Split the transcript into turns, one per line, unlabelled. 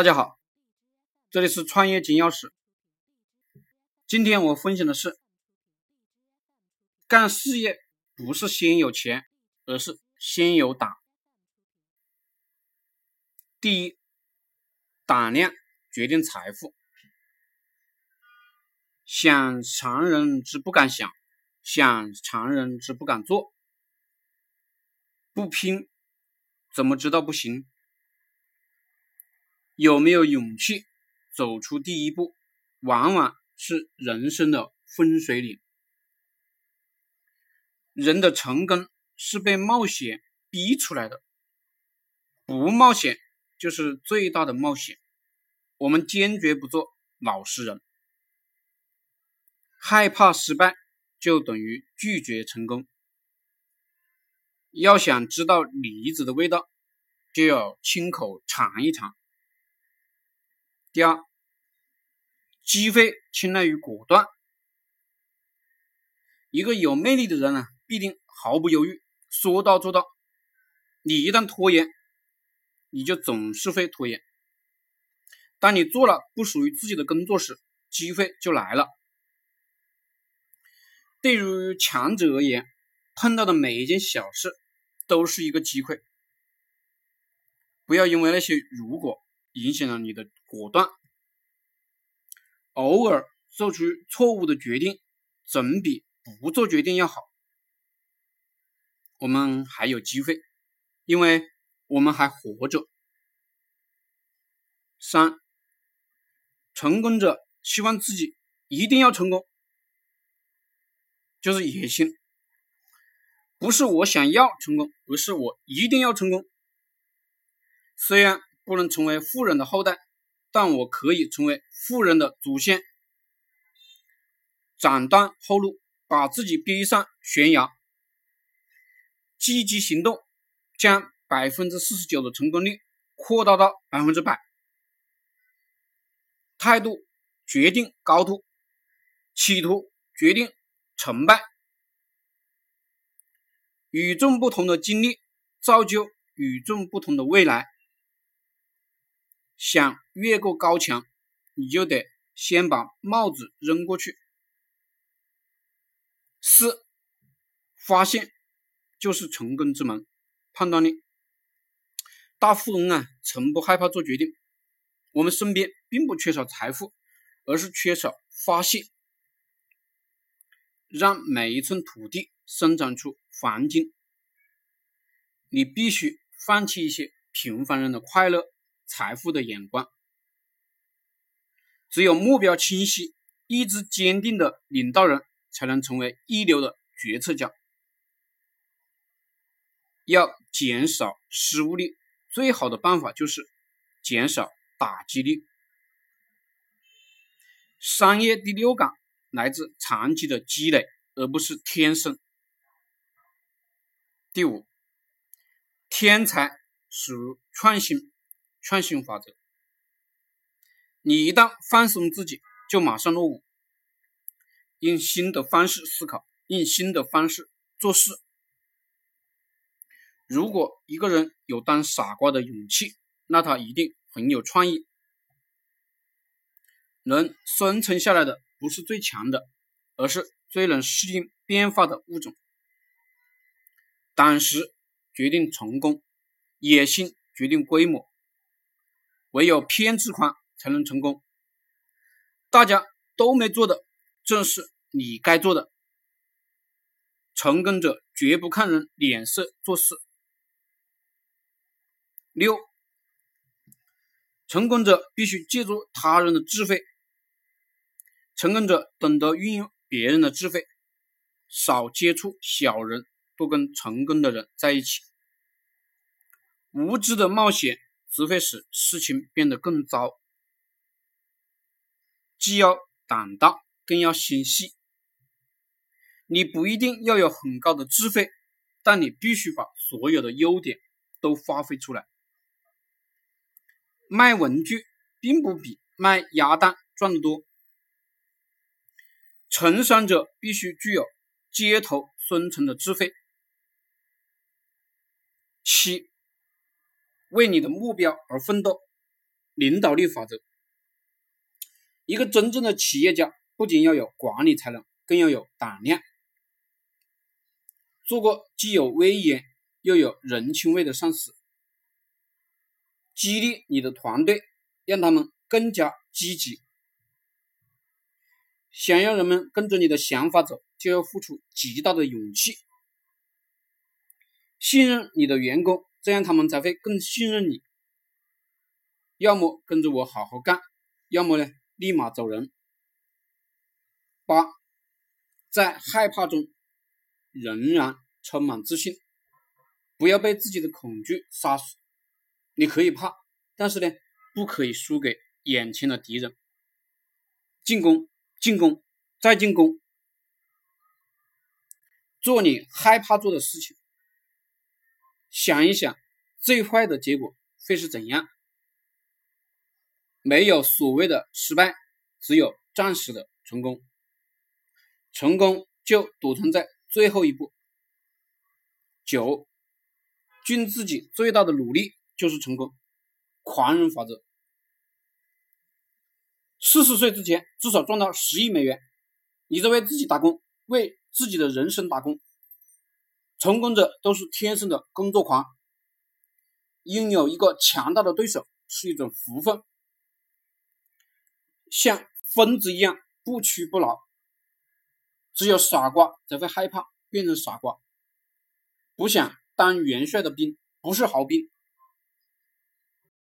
大家好，这里是创业金钥匙。今天我分享的是，干事业不是先有钱，而是先有胆。第一，胆量决定财富。想常人之不敢想，想常人之不敢做。不拼，怎么知道不行？有没有勇气走出第一步，往往是人生的分水岭。人的成功是被冒险逼出来的，不冒险就是最大的冒险。我们坚决不做老实人，害怕失败就等于拒绝成功。要想知道梨子的味道，就要亲口尝一尝。第二，机会青睐于果断。一个有魅力的人呢，必定毫不犹豫，说到做到。你一旦拖延，你就总是会拖延。当你做了不属于自己的工作时，机会就来了。对于强者而言，碰到的每一件小事都是一个机会。不要因为那些如果。影响了你的果断，偶尔做出错误的决定，总比不做决定要好。我们还有机会，因为我们还活着。三，成功者希望自己一定要成功，就是野心，不是我想要成功，而是我一定要成功。虽然。不能成为富人的后代，但我可以成为富人的祖先。斩断后路，把自己逼上悬崖。积极行动，将百分之四十九的成功率扩大到百分之百。态度决定高度，企图决定成败。与众不同的经历，造就与众不同的未来。想越过高墙，你就得先把帽子扔过去。四，发现就是成功之门。判断力，大富翁啊，从不害怕做决定。我们身边并不缺少财富，而是缺少发现。让每一寸土地生长出黄金。你必须放弃一些平凡人的快乐。财富的眼光，只有目标清晰、意志坚定的领导人，才能成为一流的决策家。要减少失误率，最好的办法就是减少打击率。商业第六感来自长期的积累，而不是天生。第五，天才属于创新。创新法则，你一旦放松自己，就马上落伍。用新的方式思考，用新的方式做事。如果一个人有当傻瓜的勇气，那他一定很有创意。能生存下来的不是最强的，而是最能适应变化的物种。胆识决定成功，野心决定规模。唯有偏执狂才能成功。大家都没做的，正是你该做的。成功者绝不看人脸色做事。六，成功者必须借助他人的智慧。成功者懂得运用别人的智慧，少接触小人，多跟成功的人在一起。无知的冒险。只会使事情变得更糟。既要胆大，更要心细。你不一定要有很高的智慧，但你必须把所有的优点都发挥出来。卖文具并不比卖鸭蛋赚得多。成商者必须具有街头生存的智慧。七。为你的目标而奋斗，领导力法则。一个真正的企业家不仅要有管理才能，更要有胆量。做个既有威严又有人情味的上司，激励你的团队，让他们更加积极。想要人们跟着你的想法走，就要付出极大的勇气。信任你的员工，这样他们才会更信任你。要么跟着我好好干，要么呢立马走人。八，在害怕中。仍然充满自信，不要被自己的恐惧杀死。你可以怕，但是呢，不可以输给眼前的敌人。进攻，进攻，再进攻，做你害怕做的事情。想一想，最坏的结果会是怎样？没有所谓的失败，只有暂时的成功。成功就躲藏在。最后一步，九，尽自己最大的努力就是成功。狂人法则：四十岁之前至少赚到十亿美元，你在为自己打工，为自己的人生打工。成功者都是天生的工作狂，拥有一个强大的对手是一种福分，像疯子一样不屈不挠。只有傻瓜才会害怕变成傻瓜，不想当元帅的兵不是好兵，